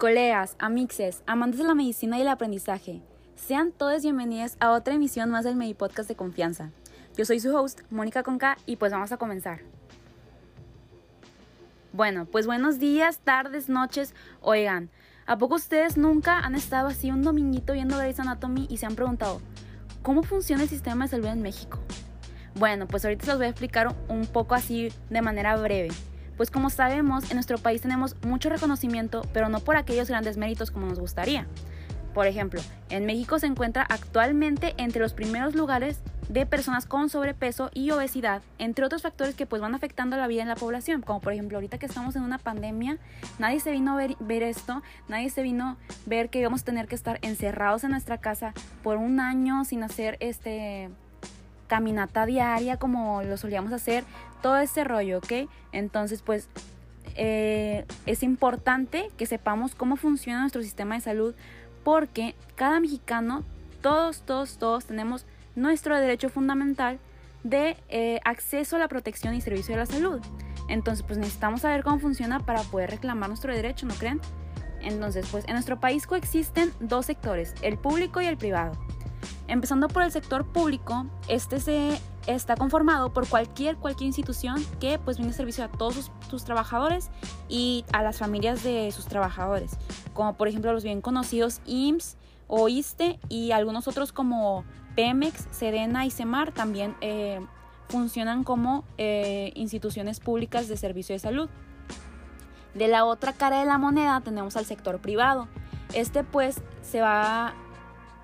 Colegas, amixes, amantes de la medicina y el aprendizaje, sean todos bienvenidos a otra emisión más del Medipodcast de confianza. Yo soy su host, Mónica Conca, y pues vamos a comenzar. Bueno, pues buenos días, tardes, noches. Oigan, ¿a poco ustedes nunca han estado así un dominguito viendo Grey's Anatomy y se han preguntado, ¿cómo funciona el sistema de salud en México? Bueno, pues ahorita se los voy a explicar un poco así de manera breve. Pues como sabemos, en nuestro país tenemos mucho reconocimiento, pero no por aquellos grandes méritos como nos gustaría. Por ejemplo, en México se encuentra actualmente entre los primeros lugares de personas con sobrepeso y obesidad, entre otros factores que pues van afectando la vida en la población, como por ejemplo ahorita que estamos en una pandemia, nadie se vino a ver, ver esto, nadie se vino a ver que vamos a tener que estar encerrados en nuestra casa por un año sin hacer este caminata diaria como lo solíamos hacer, todo ese rollo, ¿ok? Entonces, pues eh, es importante que sepamos cómo funciona nuestro sistema de salud porque cada mexicano, todos, todos, todos tenemos nuestro derecho fundamental de eh, acceso a la protección y servicio de la salud. Entonces, pues necesitamos saber cómo funciona para poder reclamar nuestro derecho, ¿no creen? Entonces, pues en nuestro país coexisten dos sectores, el público y el privado. Empezando por el sector público, este se está conformado por cualquier, cualquier institución que pues brinda servicio a todos sus, trabajadores y a las familias de sus trabajadores, como por ejemplo los bien conocidos IMSS o ISTE y algunos otros como Pemex, Sedena y Semar también eh, funcionan como eh, instituciones públicas de servicio de salud. De la otra cara de la moneda tenemos al sector privado. Este pues se va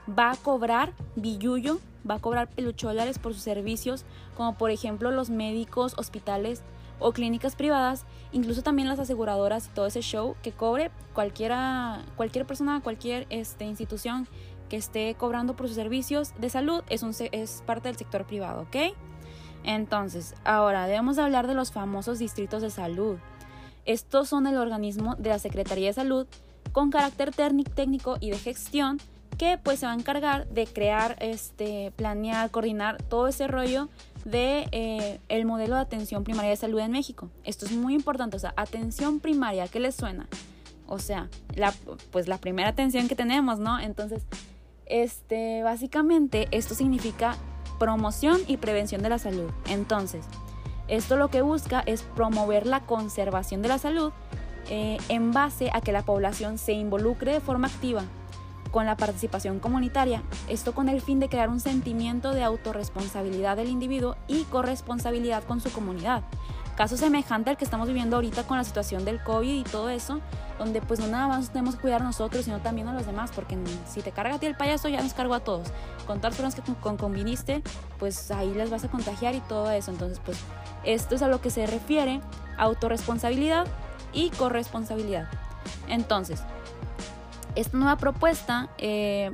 va a cobrar billuyo, va a cobrar pelucholares por sus servicios, como por ejemplo los médicos, hospitales o clínicas privadas, incluso también las aseguradoras y todo ese show que cobre cualquiera, cualquier persona, cualquier este, institución que esté cobrando por sus servicios de salud es, un, es parte del sector privado, ¿ok? Entonces, ahora debemos hablar de los famosos distritos de salud. Estos son el organismo de la Secretaría de Salud con carácter técnico y de gestión que pues se va a encargar de crear, este, planear, coordinar todo ese rollo de eh, el modelo de atención primaria de salud en México. Esto es muy importante, o sea, atención primaria, ¿qué les suena? O sea, la, pues la primera atención que tenemos, ¿no? Entonces, este, básicamente esto significa promoción y prevención de la salud. Entonces, esto lo que busca es promover la conservación de la salud eh, en base a que la población se involucre de forma activa con la participación comunitaria, esto con el fin de crear un sentimiento de autorresponsabilidad del individuo y corresponsabilidad con su comunidad. Caso semejante al que estamos viviendo ahorita con la situación del COVID y todo eso, donde pues no nada más tenemos que cuidar a nosotros, sino también a los demás, porque si te carga a ti el payaso, ya nos cargo a todos. Con todas las personas que conviniste, pues ahí les vas a contagiar y todo eso. Entonces, pues esto es a lo que se refiere autorresponsabilidad y corresponsabilidad. Entonces, esta nueva propuesta eh,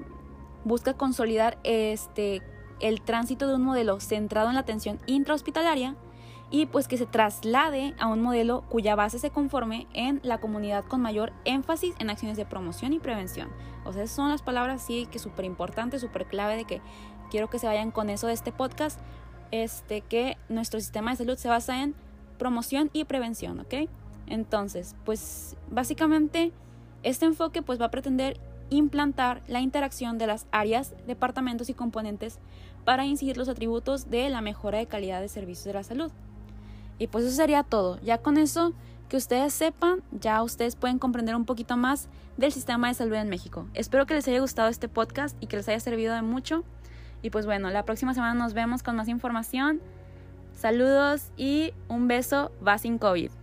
busca consolidar este, el tránsito de un modelo centrado en la atención intrahospitalaria y pues que se traslade a un modelo cuya base se conforme en la comunidad con mayor énfasis en acciones de promoción y prevención. O sea, son las palabras sí que súper importantes, súper clave de que quiero que se vayan con eso de este podcast, este, que nuestro sistema de salud se basa en promoción y prevención, ¿ok? Entonces, pues básicamente este enfoque pues va a pretender implantar la interacción de las áreas, departamentos y componentes para incidir los atributos de la mejora de calidad de servicios de la salud. Y pues eso sería todo. Ya con eso que ustedes sepan, ya ustedes pueden comprender un poquito más del sistema de salud en México. Espero que les haya gustado este podcast y que les haya servido de mucho. Y pues bueno, la próxima semana nos vemos con más información. Saludos y un beso, va sin COVID.